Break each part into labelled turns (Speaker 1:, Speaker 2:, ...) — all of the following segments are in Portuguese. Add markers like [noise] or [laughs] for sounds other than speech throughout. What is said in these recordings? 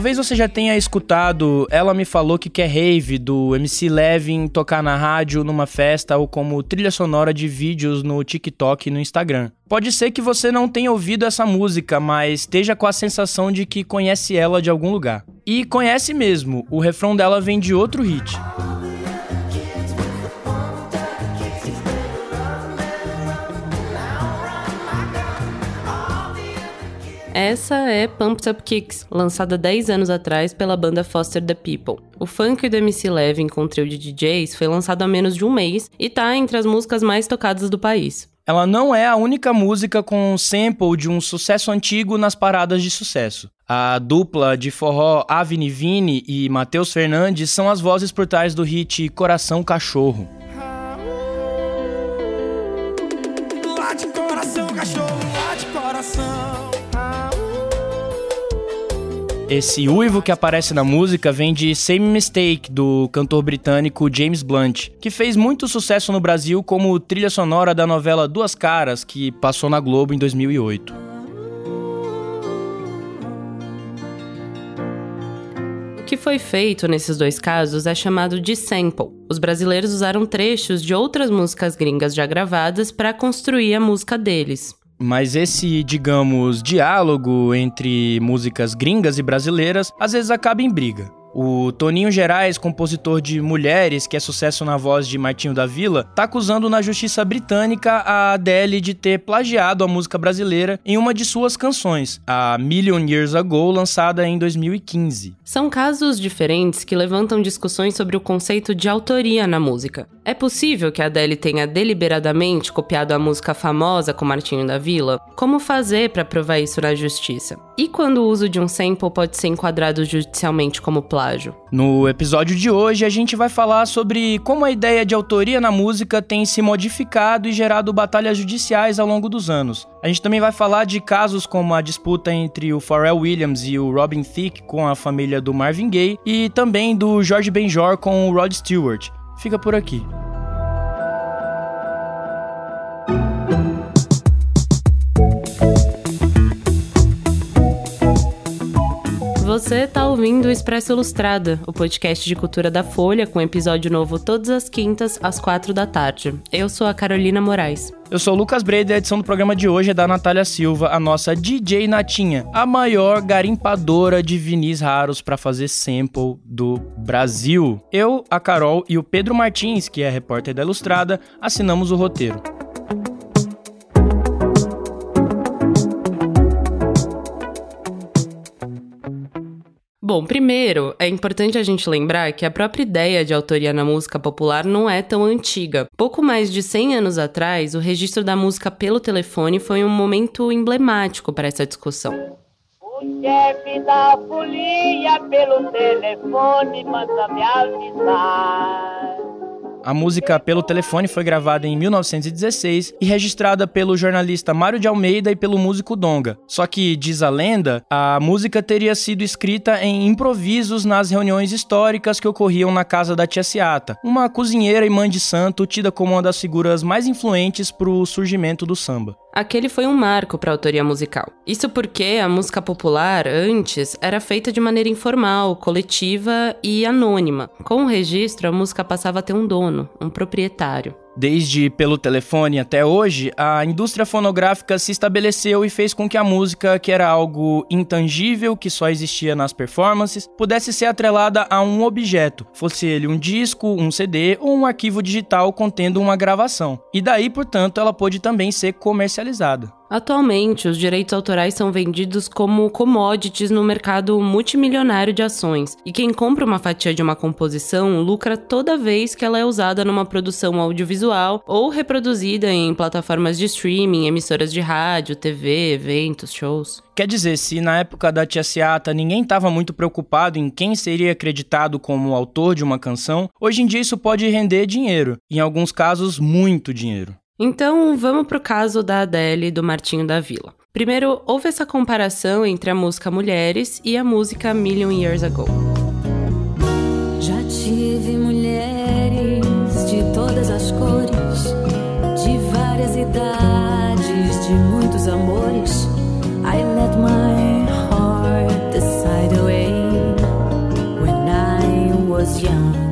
Speaker 1: Talvez você já tenha escutado Ela Me Falou Que Quer Rave, do MC Levin tocar na rádio, numa festa ou como trilha sonora de vídeos no TikTok e no Instagram. Pode ser que você não tenha ouvido essa música, mas esteja com a sensação de que conhece ela de algum lugar. E conhece mesmo, o refrão dela vem de outro hit.
Speaker 2: Essa é Pumped Up Kicks, lançada 10 anos atrás pela banda Foster the People. O funk do MC Levin com trio de DJs foi lançado há menos de um mês e tá entre as músicas mais tocadas do país.
Speaker 1: Ela não é a única música com sample de um sucesso antigo nas paradas de sucesso. A dupla de forró Avni Vini e Matheus Fernandes são as vozes por trás do hit Coração Cachorro. Esse uivo que aparece na música vem de Same Mistake, do cantor britânico James Blunt, que fez muito sucesso no Brasil como trilha sonora da novela Duas Caras, que passou na Globo em 2008.
Speaker 2: O que foi feito nesses dois casos é chamado de sample. Os brasileiros usaram trechos de outras músicas gringas já gravadas para construir a música deles.
Speaker 1: Mas esse, digamos, diálogo entre músicas gringas e brasileiras às vezes acaba em briga. O Toninho Gerais, compositor de Mulheres, que é sucesso na voz de Martinho da Vila, tá acusando na justiça britânica a Adele de ter plagiado a música brasileira em uma de suas canções, a Million Years Ago, lançada em 2015.
Speaker 2: São casos diferentes que levantam discussões sobre o conceito de autoria na música. É possível que a Adele tenha deliberadamente copiado a música famosa com Martinho da Vila? Como fazer para provar isso na justiça? E quando o uso de um sample pode ser enquadrado judicialmente como plágio?
Speaker 1: No episódio de hoje, a gente vai falar sobre como a ideia de autoria na música tem se modificado e gerado batalhas judiciais ao longo dos anos. A gente também vai falar de casos como a disputa entre o Pharrell Williams e o Robin Thicke com a família do Marvin Gaye e também do George Benjor com o Rod Stewart. Fica por aqui.
Speaker 2: Você está ouvindo o Expresso Ilustrada, o podcast de cultura da Folha, com episódio novo todas as quintas, às quatro da tarde. Eu sou a Carolina Moraes.
Speaker 1: Eu sou o Lucas Breda e a edição do programa de hoje é da Natália Silva, a nossa DJ Natinha, a maior garimpadora de vinis raros para fazer sample do Brasil. Eu, a Carol e o Pedro Martins, que é repórter da Ilustrada, assinamos o roteiro.
Speaker 2: Bom, primeiro, é importante a gente lembrar que a própria ideia de autoria na música popular não é tão antiga. Pouco mais de 100 anos atrás, o registro da música pelo telefone foi um momento emblemático para essa discussão. O chefe da folia pelo telefone manda me avisar.
Speaker 1: A música Pelo Telefone foi gravada em 1916 e registrada pelo jornalista Mário de Almeida e pelo músico Donga. Só que, diz a lenda, a música teria sido escrita em improvisos nas reuniões históricas que ocorriam na casa da tia Ciata, uma cozinheira e mãe de santo tida como uma das figuras mais influentes para o surgimento do samba.
Speaker 2: Aquele foi um marco para a autoria musical. Isso porque a música popular, antes, era feita de maneira informal, coletiva e anônima. Com o registro, a música passava a ter um dono, um proprietário.
Speaker 1: Desde pelo telefone até hoje, a indústria fonográfica se estabeleceu e fez com que a música, que era algo intangível, que só existia nas performances, pudesse ser atrelada a um objeto, fosse ele um disco, um CD ou um arquivo digital contendo uma gravação. E daí, portanto, ela pôde também ser comercializada.
Speaker 2: Atualmente, os direitos autorais são vendidos como commodities no mercado multimilionário de ações, e quem compra uma fatia de uma composição lucra toda vez que ela é usada numa produção audiovisual ou reproduzida em plataformas de streaming, emissoras de rádio, TV, eventos, shows.
Speaker 1: Quer dizer, se na época da Tia Seata ninguém estava muito preocupado em quem seria acreditado como autor de uma canção, hoje em dia isso pode render dinheiro, em alguns casos, muito dinheiro.
Speaker 2: Então, vamos pro caso da Adele e do Martinho da Vila. Primeiro, houve essa comparação entre a música Mulheres e a música Million Years Ago.
Speaker 3: Já tive mulheres de todas as cores, de várias idades, de muitos amores. I let my heart decide away when I was young.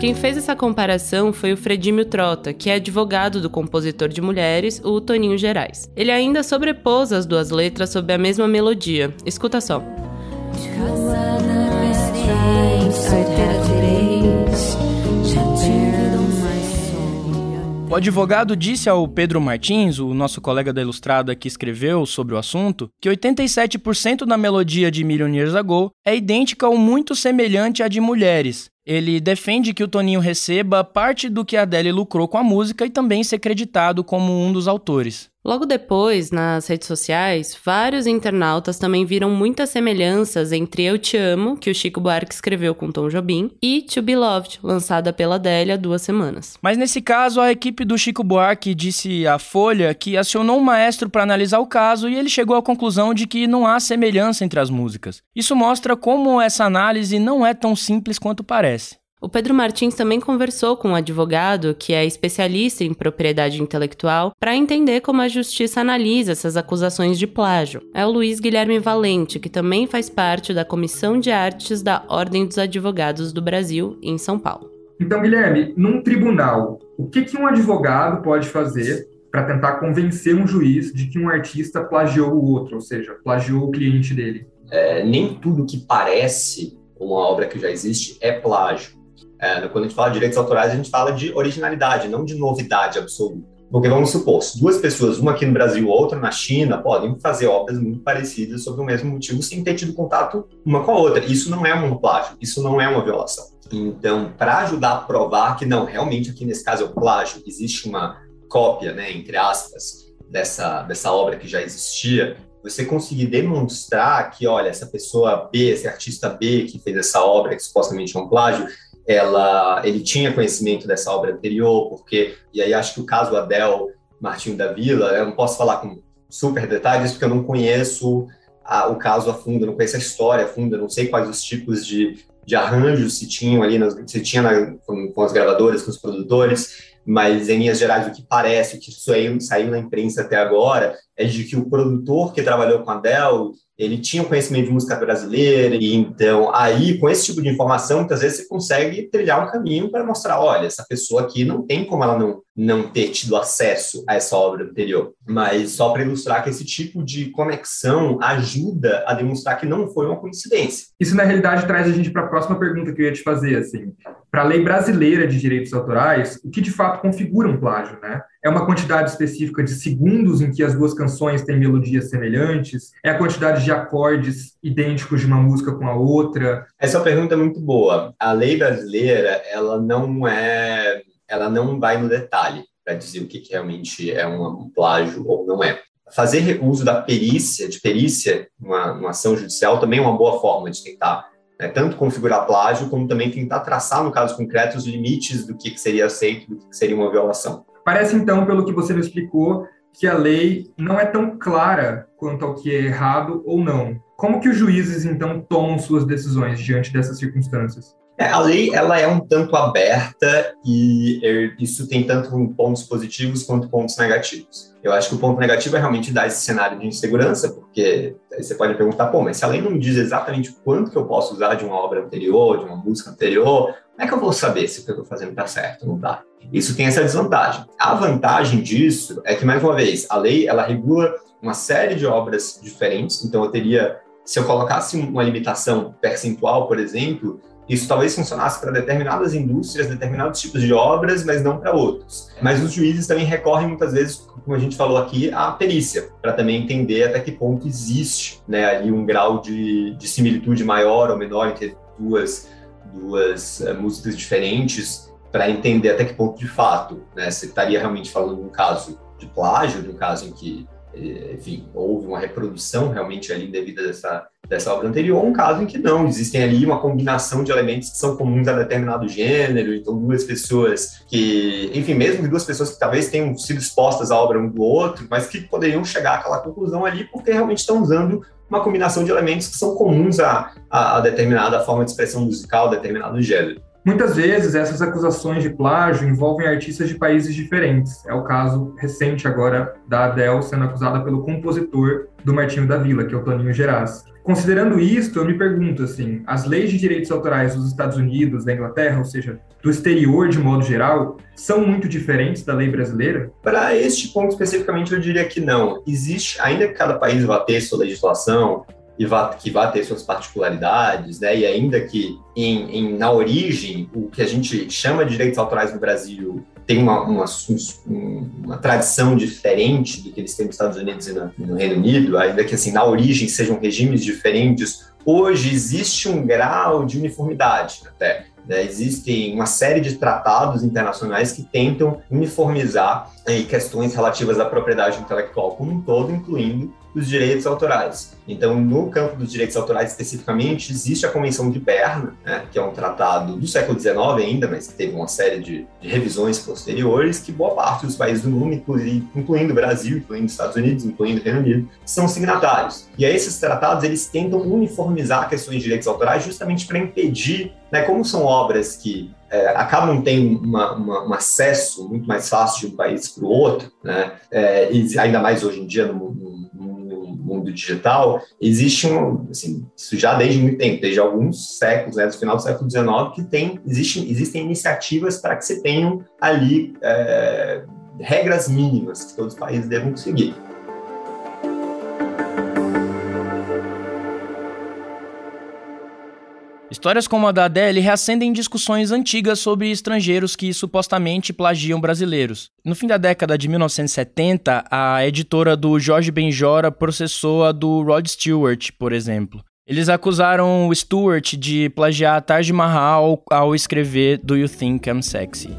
Speaker 2: Quem fez essa comparação foi o Fredímio Trota, que é advogado do compositor de mulheres, o Toninho Gerais. Ele ainda sobrepôs as duas letras sob a mesma melodia. Escuta só.
Speaker 1: O advogado disse ao Pedro Martins, o nosso colega da Ilustrada que escreveu sobre o assunto, que 87% da melodia de Million Years Ago é idêntica ou muito semelhante à de Mulheres. Ele defende que o Toninho receba parte do que a Adele lucrou com a música e também ser creditado como um dos autores.
Speaker 2: Logo depois, nas redes sociais, vários internautas também viram muitas semelhanças entre Eu Te Amo, que o Chico Buarque escreveu com Tom Jobim, e To Be Loved, lançada pela Adele há duas semanas.
Speaker 1: Mas nesse caso, a equipe do Chico Buarque disse à Folha que acionou um maestro para analisar o caso e ele chegou à conclusão de que não há semelhança entre as músicas. Isso mostra como essa análise não é tão simples quanto parece.
Speaker 2: O Pedro Martins também conversou com um advogado que é especialista em propriedade intelectual para entender como a justiça analisa essas acusações de plágio. É o Luiz Guilherme Valente, que também faz parte da Comissão de Artes da Ordem dos Advogados do Brasil, em São Paulo.
Speaker 4: Então, Guilherme, num tribunal, o que, que um advogado pode fazer para tentar convencer um juiz de que um artista plagiou o outro, ou seja, plagiou o cliente dele?
Speaker 5: É, nem tudo que parece uma obra que já existe é plágio. É, quando a gente fala de direitos autorais, a gente fala de originalidade, não de novidade absoluta. Porque vamos supor, duas pessoas, uma aqui no Brasil, outra na China, podem fazer obras muito parecidas sobre o mesmo motivo sem ter tido contato uma com a outra. Isso não é um plágio, isso não é uma violação. Então, para ajudar a provar que não, realmente aqui nesse caso é o plágio, existe uma cópia, né, entre aspas, dessa, dessa obra que já existia, você conseguir demonstrar que, olha, essa pessoa B, esse artista B que fez essa obra, que supostamente é um plágio, ela, ele tinha conhecimento dessa obra anterior, porque, e aí acho que o caso Adel Martinho da Vila, eu não posso falar com super detalhes, porque eu não conheço a, o caso a fundo, não conheço a história a fundo, não sei quais os tipos de, de arranjos se tinham ali, nas, se tinha na, com, com as gravadoras, com os produtores, mas em linhas gerais o que parece, o que saiu, saiu na imprensa até agora, é de que o produtor que trabalhou com a Dell ele tinha um conhecimento de música brasileira, e então aí, com esse tipo de informação, muitas vezes você consegue trilhar um caminho para mostrar, olha, essa pessoa aqui não tem como ela não, não ter tido acesso a essa obra anterior. Mas só para ilustrar que esse tipo de conexão ajuda a demonstrar que não foi uma coincidência.
Speaker 4: Isso, na realidade, traz a gente para a próxima pergunta que eu ia te fazer, assim. Para a lei brasileira de direitos autorais, o que de fato configura um plágio, né? É uma quantidade específica de segundos em que as duas canções têm melodias semelhantes? É a quantidade de acordes idênticos de uma música com a outra?
Speaker 5: Essa é uma pergunta muito boa. A lei brasileira, ela não é, ela não vai no detalhe para dizer o que, que realmente é um, plágio ou não é fazer uso da perícia, de perícia, numa, numa ação judicial, também é uma boa forma de tentar né, tanto configurar plágio, como também tentar traçar, no caso concreto, os limites do que, que seria aceito, do que seria uma violação.
Speaker 4: Parece, então, pelo que você me explicou, que a lei não é tão clara quanto ao que é errado ou não. Como que os juízes, então, tomam suas decisões diante dessas circunstâncias?
Speaker 5: É, a lei ela é um tanto aberta e er, isso tem tanto pontos positivos quanto pontos negativos. Eu acho que o ponto negativo é realmente dar esse cenário de insegurança, porque você pode perguntar, pô, mas se a lei não me diz exatamente quanto que eu posso usar de uma obra anterior, de uma música anterior, como é que eu vou saber se o que eu estou fazendo está certo ou não está? Isso tem essa desvantagem. A vantagem disso é que, mais uma vez, a lei ela regula uma série de obras diferentes, então eu teria, se eu colocasse uma limitação percentual, por exemplo, isso talvez funcionasse para determinadas indústrias, determinados tipos de obras, mas não para outros. Mas os juízes também recorrem muitas vezes, como a gente falou aqui, à perícia, para também entender até que ponto existe né, ali um grau de, de similitude maior ou menor entre duas, duas uh, músicas diferentes, para entender até que ponto de fato né, você estaria realmente falando de um caso de plágio, de um caso em que eh, enfim, houve uma reprodução realmente ali devido dessa, dessa obra anterior, um caso em que não, existem ali uma combinação de elementos que são comuns a determinado gênero, então duas pessoas que, enfim, mesmo que duas pessoas que talvez tenham sido expostas à obra um do outro, mas que poderiam chegar àquela conclusão ali porque realmente estão usando uma combinação de elementos que são comuns a, a, a determinada forma de expressão musical, determinado gênero.
Speaker 4: Muitas vezes essas acusações de plágio envolvem artistas de países diferentes. É o caso recente agora da Adele sendo acusada pelo compositor do Martinho da Vila, que é o Toninho Geraz. Considerando isto, eu me pergunto assim, as leis de direitos autorais dos Estados Unidos, da Inglaterra, ou seja, do exterior de modo geral, são muito diferentes da lei brasileira?
Speaker 5: Para este ponto especificamente, eu diria que não. Existe, ainda que cada país vá ter sua legislação, e vá, que vá ter suas particularidades, né? E ainda que em, em, na origem o que a gente chama de direitos autorais no Brasil tem uma, uma, uma, tradição diferente do que eles têm nos Estados Unidos e no, no Reino Unido, ainda que assim na origem sejam regimes diferentes, hoje existe um grau de uniformidade até. Né? Existem uma série de tratados internacionais que tentam uniformizar aí, questões relativas à propriedade intelectual como um todo, incluindo os direitos autorais. Então, no campo dos direitos autorais especificamente, existe a Convenção de Berna, né, que é um tratado do século XIX ainda, mas que teve uma série de, de revisões posteriores, que boa parte dos países do mundo, incluindo o Brasil, incluindo os Estados Unidos, incluindo o Reino Unido, são signatários. E aí, esses tratados, eles tentam uniformizar questões de direitos autorais justamente para impedir, né, como são obras que é, acabam tendo uma, uma, um acesso muito mais fácil de um país para o outro, né? É, e ainda mais hoje em dia no, no, mundo digital, existe um, assim, isso já desde muito tempo, desde alguns séculos, né, do final do século XIX, que tem, existe, existem iniciativas para que se tenham ali é, regras mínimas que todos os países devem seguir.
Speaker 1: Histórias como a da Adele reacendem discussões antigas sobre estrangeiros que supostamente plagiam brasileiros. No fim da década de 1970, a editora do Jorge Benjora processou a do Rod Stewart, por exemplo. Eles acusaram o Stewart de plagiar Taj Mahal ao escrever Do You Think I'm Sexy?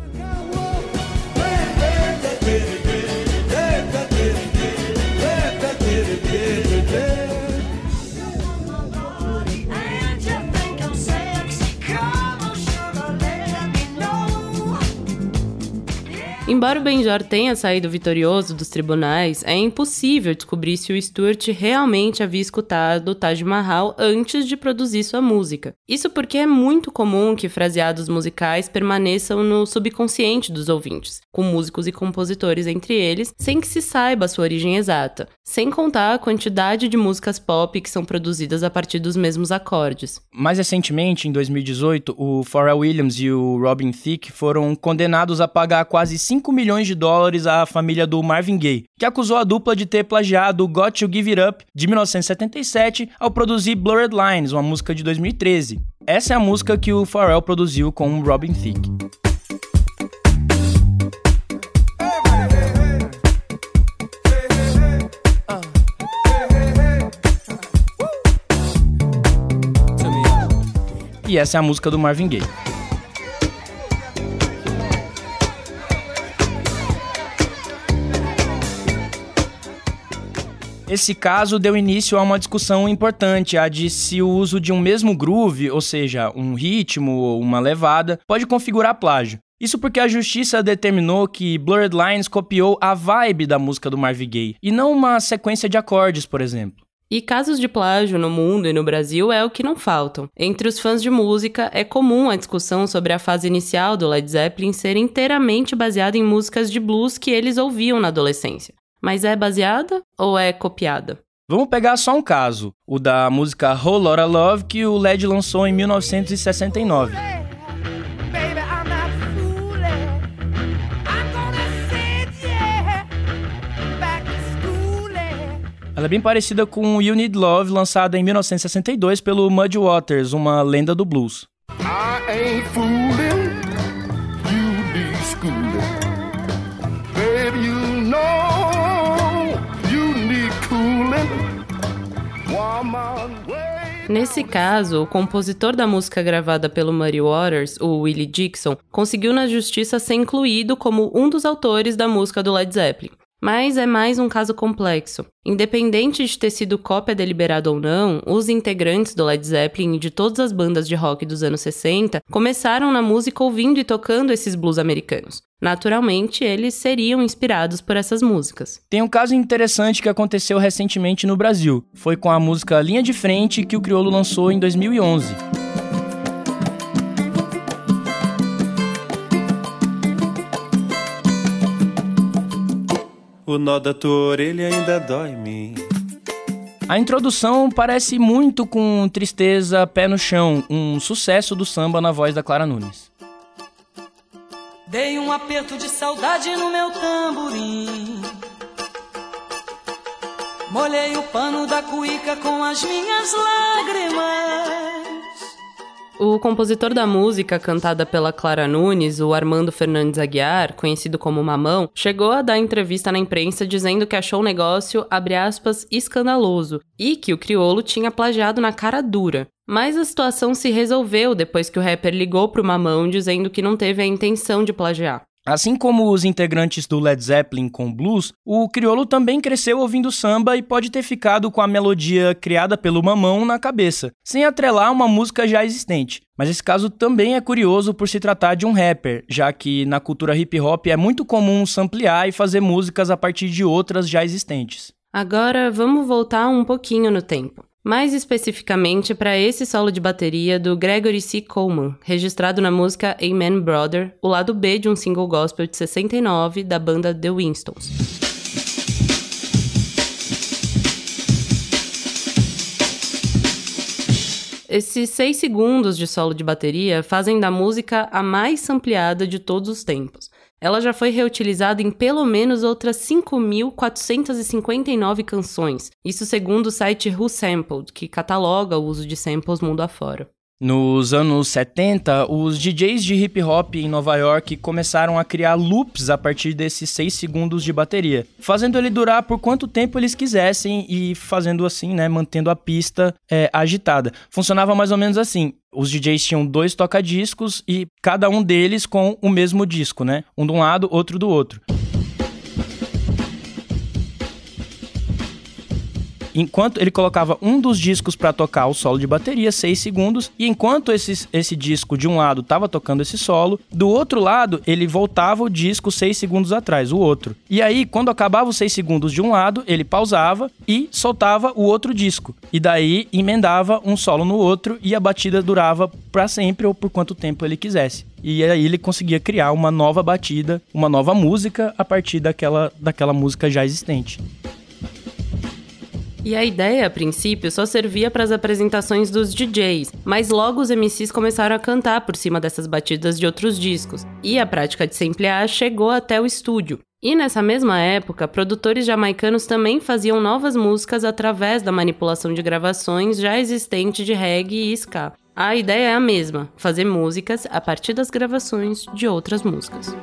Speaker 2: Embora o Benjor tenha saído vitorioso dos tribunais, é impossível descobrir se o Stuart realmente havia escutado o Taj Mahal antes de produzir sua música. Isso porque é muito comum que fraseados musicais permaneçam no subconsciente dos ouvintes, com músicos e compositores entre eles, sem que se saiba a sua origem exata, sem contar a quantidade de músicas pop que são produzidas a partir dos mesmos acordes.
Speaker 1: Mais recentemente, em 2018, o Pharrell Williams e o Robin Thicke foram condenados a pagar quase 5 5 milhões de dólares à família do Marvin Gaye, que acusou a dupla de ter plagiado Got to Give It Up de 1977 ao produzir Blurred Lines, uma música de 2013. Essa é a música que o Pharrell produziu com Robin Thicke. E essa é a música do Marvin Gaye. Esse caso deu início a uma discussão importante, a de se o uso de um mesmo groove, ou seja, um ritmo ou uma levada, pode configurar plágio. Isso porque a justiça determinou que Blurred Lines copiou a vibe da música do Marvin Gaye, e não uma sequência de acordes, por exemplo.
Speaker 2: E casos de plágio no mundo e no Brasil é o que não faltam. Entre os fãs de música, é comum a discussão sobre a fase inicial do Led Zeppelin ser inteiramente baseada em músicas de blues que eles ouviam na adolescência. Mas é baseada ou é copiada?
Speaker 1: Vamos pegar só um caso, o da música Whole Lotta Love que o LED lançou em 1969. Ela é bem parecida com You Need Love, lançada em 1962 pelo Muddy Waters, uma lenda do blues. I ain't
Speaker 2: Nesse caso, o compositor da música gravada pelo Muddy Waters, o Willie Dixon, conseguiu na justiça ser incluído como um dos autores da música do Led Zeppelin. Mas é mais um caso complexo. Independente de ter sido cópia deliberada ou não, os integrantes do Led Zeppelin e de todas as bandas de rock dos anos 60 começaram na música ouvindo e tocando esses blues americanos. Naturalmente, eles seriam inspirados por essas músicas.
Speaker 1: Tem um caso interessante que aconteceu recentemente no Brasil. Foi com a música Linha de Frente que o Criolo lançou em 2011.
Speaker 6: O nó da tua orelha ainda dói em mim.
Speaker 1: A introdução parece muito com Tristeza Pé no Chão, um sucesso do samba na voz da Clara Nunes.
Speaker 7: Dei um aperto de saudade no meu tamborim. Molhei o pano da cuíca com as minhas lágrimas.
Speaker 2: O compositor da música, cantada pela Clara Nunes, o Armando Fernandes Aguiar, conhecido como Mamão, chegou a dar entrevista na imprensa dizendo que achou o negócio, abre aspas, escandaloso e que o criolo tinha plagiado na cara dura. Mas a situação se resolveu depois que o rapper ligou pro Mamão dizendo que não teve a intenção de plagiar.
Speaker 1: Assim como os integrantes do Led Zeppelin com blues, o criolo também cresceu ouvindo samba e pode ter ficado com a melodia criada pelo mamão na cabeça, sem atrelar uma música já existente. Mas esse caso também é curioso por se tratar de um rapper, já que na cultura hip hop é muito comum samplear e fazer músicas a partir de outras já existentes.
Speaker 2: Agora vamos voltar um pouquinho no tempo. Mais especificamente para esse solo de bateria do Gregory C. Coleman, registrado na música Amen Brother, o lado B de um single gospel de 69 da banda The Winstons. Esses seis segundos de solo de bateria fazem da música a mais sampleada de todos os tempos. Ela já foi reutilizada em pelo menos outras 5.459 canções, isso segundo o site Who Sampled, que cataloga o uso de samples mundo afora.
Speaker 1: Nos anos 70, os DJs de hip hop em Nova York começaram a criar loops a partir desses 6 segundos de bateria, fazendo ele durar por quanto tempo eles quisessem e fazendo assim, né, mantendo a pista é, agitada. Funcionava mais ou menos assim. Os DJs tinham dois toca-discos e cada um deles com o mesmo disco, né? Um de um lado, outro do outro. Enquanto ele colocava um dos discos para tocar o solo de bateria, 6 segundos, e enquanto esse, esse disco de um lado estava tocando esse solo, do outro lado ele voltava o disco 6 segundos atrás, o outro. E aí, quando acabava os 6 segundos de um lado, ele pausava e soltava o outro disco. E daí emendava um solo no outro e a batida durava para sempre ou por quanto tempo ele quisesse. E aí ele conseguia criar uma nova batida, uma nova música a partir daquela, daquela música já existente.
Speaker 2: E a ideia, a princípio, só servia para as apresentações dos DJs, mas logo os MCs começaram a cantar por cima dessas batidas de outros discos, e a prática de samplear chegou até o estúdio. E nessa mesma época, produtores jamaicanos também faziam novas músicas através da manipulação de gravações já existentes de reggae e ska. A ideia é a mesma: fazer músicas a partir das gravações de outras músicas.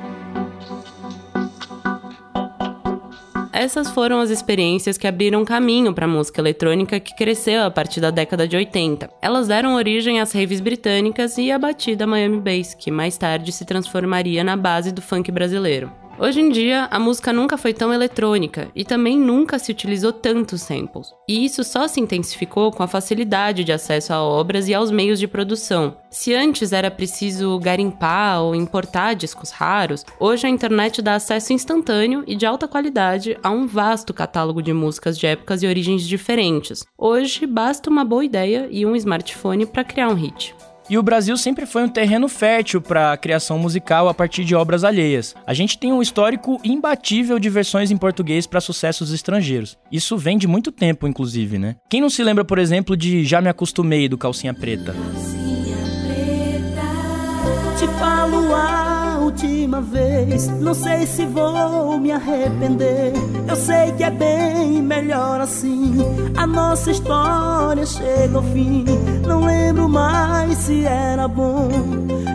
Speaker 2: Essas foram as experiências que abriram caminho para a música eletrônica que cresceu a partir da década de 80. Elas deram origem às raves britânicas e à batida Miami Bass, que mais tarde se transformaria na base do funk brasileiro. Hoje em dia, a música nunca foi tão eletrônica e também nunca se utilizou tantos samples. E isso só se intensificou com a facilidade de acesso a obras e aos meios de produção. Se antes era preciso garimpar ou importar discos raros, hoje a internet dá acesso instantâneo e de alta qualidade a um vasto catálogo de músicas de épocas e origens diferentes. Hoje basta uma boa ideia e um smartphone para criar um hit.
Speaker 1: E o Brasil sempre foi um terreno fértil para a criação musical a partir de obras alheias. A gente tem um histórico imbatível de versões em português para sucessos estrangeiros. Isso vem de muito tempo, inclusive, né? Quem não se lembra, por exemplo, de Já Me Acostumei do Calcinha Preta?
Speaker 8: Te falo a última vez, não sei se vou me arrepender. Eu sei que é bem melhor assim. A nossa história chega ao fim. Não lembro mais se era bom.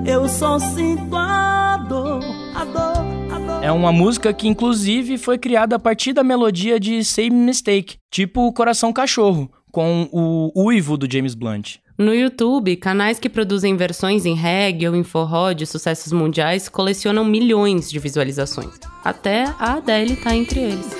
Speaker 8: Eu só sinto a dor, a dor.
Speaker 1: É uma música que, inclusive, foi criada a partir da melodia de Same Mistake, tipo Coração Cachorro, com o uivo do James Blunt.
Speaker 2: No YouTube, canais que produzem versões em reggae ou em forró de sucessos mundiais colecionam milhões de visualizações. Até a Adele tá entre eles.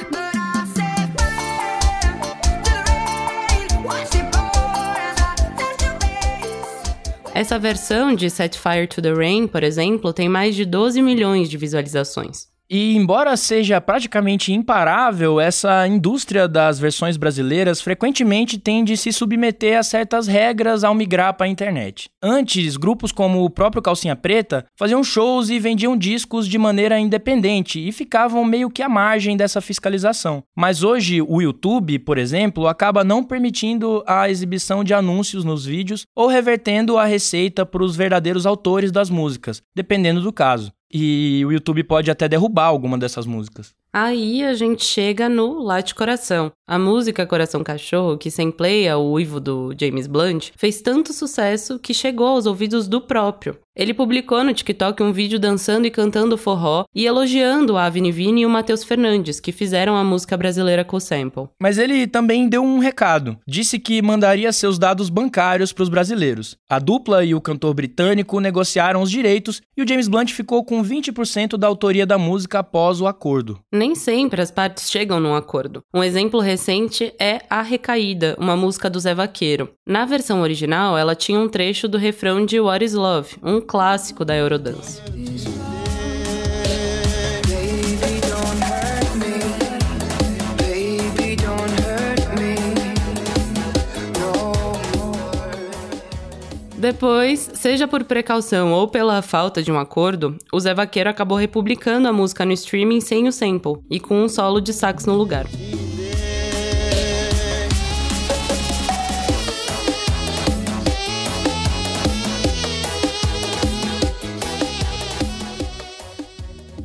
Speaker 2: Essa versão de Set Fire to the Rain, por exemplo, tem mais de 12 milhões de visualizações.
Speaker 1: E embora seja praticamente imparável, essa indústria das versões brasileiras frequentemente tende a se submeter a certas regras ao migrar para a internet. Antes, grupos como o próprio Calcinha Preta faziam shows e vendiam discos de maneira independente e ficavam meio que à margem dessa fiscalização. Mas hoje, o YouTube, por exemplo, acaba não permitindo a exibição de anúncios nos vídeos ou revertendo a receita para os verdadeiros autores das músicas, dependendo do caso. E o YouTube pode até derrubar alguma dessas músicas.
Speaker 2: Aí a gente chega no Late Coração. A música Coração Cachorro, que sampleia o uivo do James Blunt, fez tanto sucesso que chegou aos ouvidos do próprio. Ele publicou no TikTok um vídeo dançando e cantando forró e elogiando a Vini e o Matheus Fernandes, que fizeram a música brasileira com o sample.
Speaker 1: Mas ele também deu um recado. Disse que mandaria seus dados bancários para os brasileiros. A dupla e o cantor britânico negociaram os direitos e o James Blunt ficou com 20% da autoria da música após o acordo
Speaker 2: nem sempre as partes chegam num acordo. Um exemplo recente é A Recaída, uma música do Zé Vaqueiro. Na versão original, ela tinha um trecho do refrão de What is Love, um clássico da Eurodance. Depois, seja por precaução ou pela falta de um acordo, o Zé Vaqueiro acabou republicando a música no streaming sem o sample e com um solo de sax no lugar.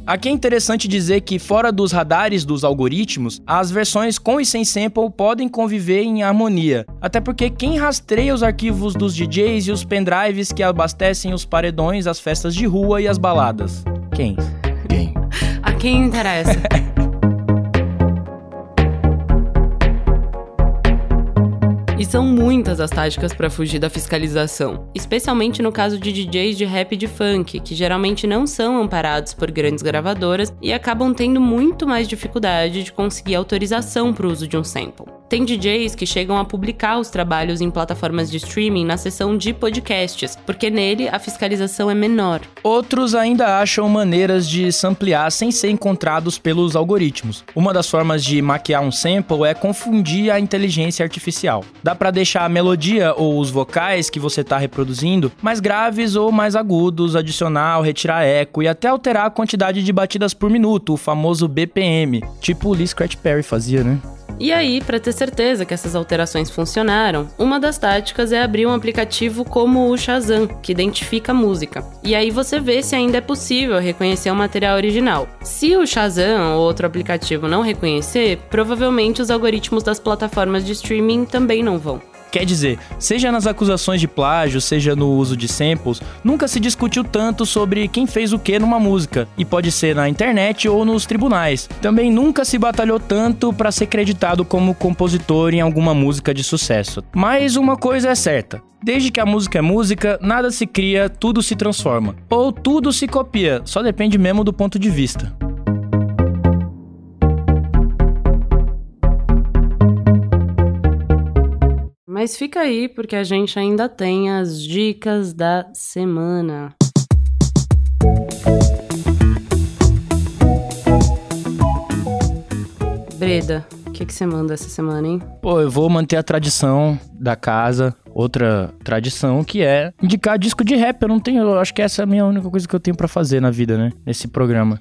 Speaker 1: Aqui é interessante dizer que, fora dos radares dos algoritmos, as versões com e sem sample podem conviver em harmonia. Até porque quem rastreia os arquivos dos DJs e os pendrives que abastecem os paredões, as festas de rua e as baladas? Quem?
Speaker 2: Quem? A quem interessa? [laughs] E são muitas as táticas para fugir da fiscalização, especialmente no caso de DJs de rap e de funk, que geralmente não são amparados por grandes gravadoras e acabam tendo muito mais dificuldade de conseguir autorização para o uso de um sample. Tem DJs que chegam a publicar os trabalhos em plataformas de streaming na seção de podcasts, porque nele a fiscalização é menor.
Speaker 1: Outros ainda acham maneiras de samplear sem ser encontrados pelos algoritmos. Uma das formas de maquiar um sample é confundir a inteligência artificial. Dá para deixar a melodia ou os vocais que você está reproduzindo mais graves ou mais agudos, adicionar retirar eco e até alterar a quantidade de batidas por minuto, o famoso BPM, tipo o Lee Scratch Perry fazia, né?
Speaker 2: E aí, para ter certeza que essas alterações funcionaram, uma das táticas é abrir um aplicativo como o Shazam, que identifica a música. E aí você vê se ainda é possível reconhecer o material original. Se o Shazam ou outro aplicativo não reconhecer, provavelmente os algoritmos das plataformas de streaming também não vão.
Speaker 1: Quer dizer, seja nas acusações de plágio, seja no uso de samples, nunca se discutiu tanto sobre quem fez o que numa música, e pode ser na internet ou nos tribunais. Também nunca se batalhou tanto para ser creditado como compositor em alguma música de sucesso. Mas uma coisa é certa: Desde que a música é música, nada se cria, tudo se transforma. Ou tudo se copia, só depende mesmo do ponto de vista.
Speaker 2: Mas fica aí, porque a gente ainda tem as dicas da semana. Breda, o que, que você manda essa semana, hein?
Speaker 1: Pô, eu vou manter a tradição da casa, outra tradição que é indicar disco de rap. Eu não tenho, eu acho que essa é a minha única coisa que eu tenho para fazer na vida, né? Nesse programa.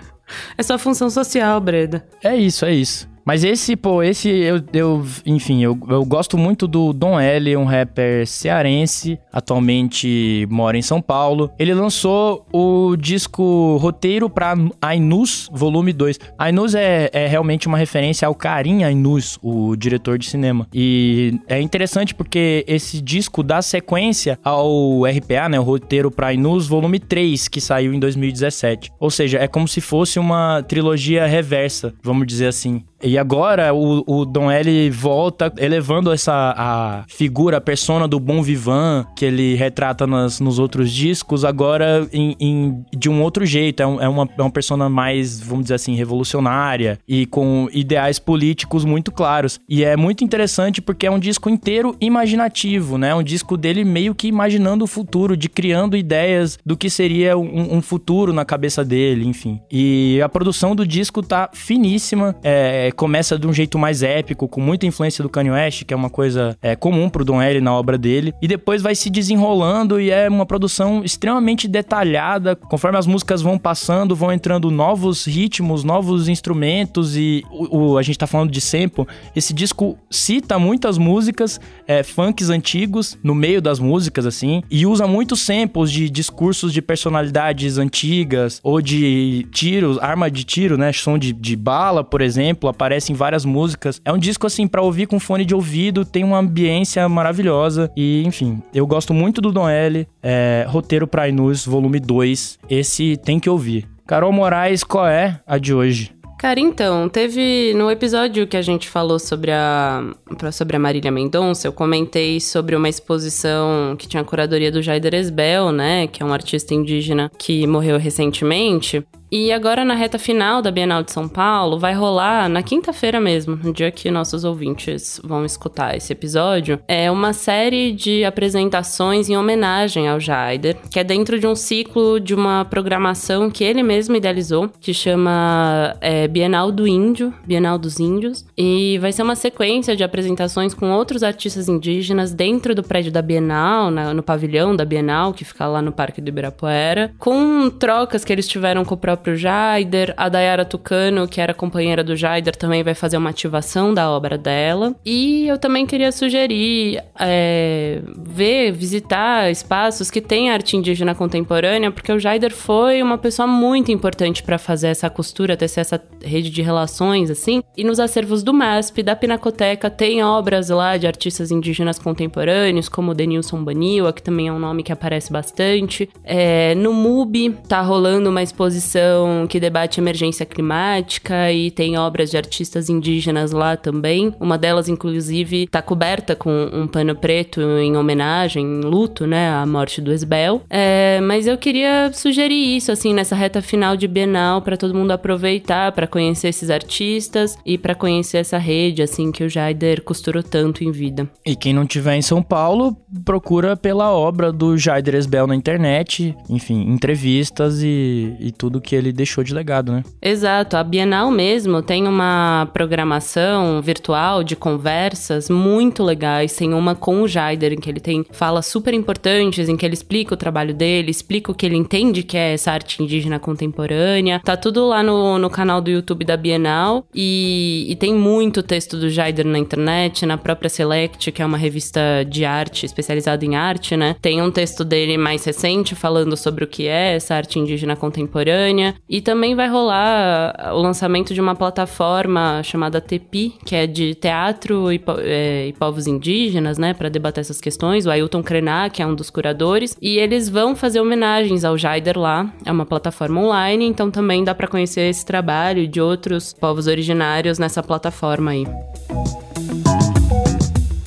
Speaker 1: [laughs]
Speaker 2: é sua função social, Breda.
Speaker 1: É isso, é isso. Mas esse, pô, esse eu, eu enfim, eu, eu gosto muito do Dom L, um rapper cearense, atualmente mora em São Paulo. Ele lançou o disco Roteiro para Ainus, volume 2. Ainus é, é realmente uma referência ao Karim Ainus, o diretor de cinema. E é interessante porque esse disco dá sequência ao RPA, né, o Roteiro para Ainus, volume 3, que saiu em 2017. Ou seja, é como se fosse uma trilogia reversa, vamos dizer assim. E agora o, o Dom L volta elevando essa a figura, a persona do bom vivan que ele retrata nas, nos outros discos, agora em, em de um outro jeito. É, um, é, uma, é uma persona mais, vamos dizer assim, revolucionária e com ideais políticos muito claros. E é muito interessante porque é um disco inteiro imaginativo, né? Um disco dele meio que imaginando o futuro, de criando ideias do que seria um, um futuro na cabeça dele, enfim. E a produção do disco tá finíssima. É, começa de um jeito mais épico, com muita influência do Kanye West, que é uma coisa é, comum pro Don L na obra dele. E depois vai se desenrolando e é uma produção extremamente detalhada. Conforme as músicas vão passando, vão entrando novos ritmos, novos instrumentos e o, o a gente tá falando de sample. Esse disco cita muitas músicas, é, funks antigos no meio das músicas, assim, e usa muitos samples de discursos de personalidades antigas ou de tiros, arma de tiro, né? Som de, de bala, por exemplo, aparece em várias músicas. É um disco, assim, para ouvir com fone de ouvido, tem uma ambiência maravilhosa e, enfim, eu gosto muito do Don L. É, Roteiro pra Inus, volume 2. Esse tem que ouvir. Carol Moraes, qual é a de hoje?
Speaker 2: Cara, então, teve no episódio que a gente falou sobre a sobre a Marília Mendonça, eu comentei sobre uma exposição que tinha a curadoria do Jaider Esbel, né, que é um artista indígena que morreu recentemente. E agora, na reta final da Bienal de São Paulo, vai rolar na quinta-feira mesmo, no dia que nossos ouvintes vão escutar esse episódio, é uma série de apresentações em homenagem ao Jaider, que é dentro de um ciclo de uma programação que ele mesmo idealizou, que chama é, Bienal do Índio, Bienal dos Índios, e vai ser uma sequência de apresentações com outros artistas indígenas dentro do prédio da Bienal, na, no pavilhão da Bienal, que fica lá no Parque do Ibirapuera, com trocas que eles tiveram com o próprio próprio Jaider. A Dayara Tucano, que era companheira do Jaider, também vai fazer uma ativação da obra dela. E eu também queria sugerir é, ver, visitar espaços que têm arte indígena contemporânea, porque o Jaider foi uma pessoa muito importante para fazer essa costura, tecer essa rede de relações, assim. E nos acervos do MASP, da Pinacoteca, tem obras lá de artistas indígenas contemporâneos, como Denilson Baniwa, que também é um nome que aparece bastante. É, no MUBI tá rolando uma exposição que debate emergência climática e tem obras de artistas indígenas lá também. Uma delas, inclusive, está coberta com um pano preto em homenagem, em luto, né, à morte do Esbel. É, mas eu queria sugerir isso, assim, nessa reta final de Bienal, para todo mundo aproveitar para conhecer esses artistas e para conhecer essa rede, assim, que o Jaider costurou tanto em vida.
Speaker 1: E quem não tiver em São Paulo, procura pela obra do Jaider Esbel na internet, enfim, entrevistas e, e tudo que ele deixou de legado, né?
Speaker 2: Exato. A Bienal mesmo tem uma programação virtual de conversas muito legais. Tem uma com o Jaider, em que ele tem falas super importantes, em que ele explica o trabalho dele, explica o que ele entende que é essa arte indígena contemporânea. Tá tudo lá no, no canal do YouTube da Bienal. E, e tem muito texto do Jaider na internet, na própria Select, que é uma revista de arte especializada em arte, né? Tem um texto dele mais recente falando sobre o que é essa arte indígena contemporânea. E também vai rolar o lançamento de uma plataforma chamada TEPI, que é de teatro e, é, e povos indígenas, né, para debater essas questões. O Ailton Krenak é um dos curadores. E eles vão fazer homenagens ao Jaider lá. É uma plataforma online, então também dá para conhecer esse trabalho de outros povos originários nessa plataforma aí.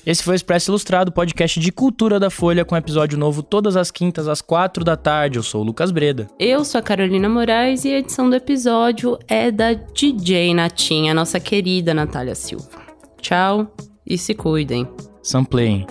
Speaker 1: Esse foi o Expresso Ilustrado, podcast de cultura da Folha, com episódio novo todas as quintas às quatro da tarde. Eu sou o Lucas Breda.
Speaker 2: Eu sou a Carolina Moraes e a edição do episódio é da DJ Natinha, nossa querida Natália Silva. Tchau e se cuidem.
Speaker 1: Samplem.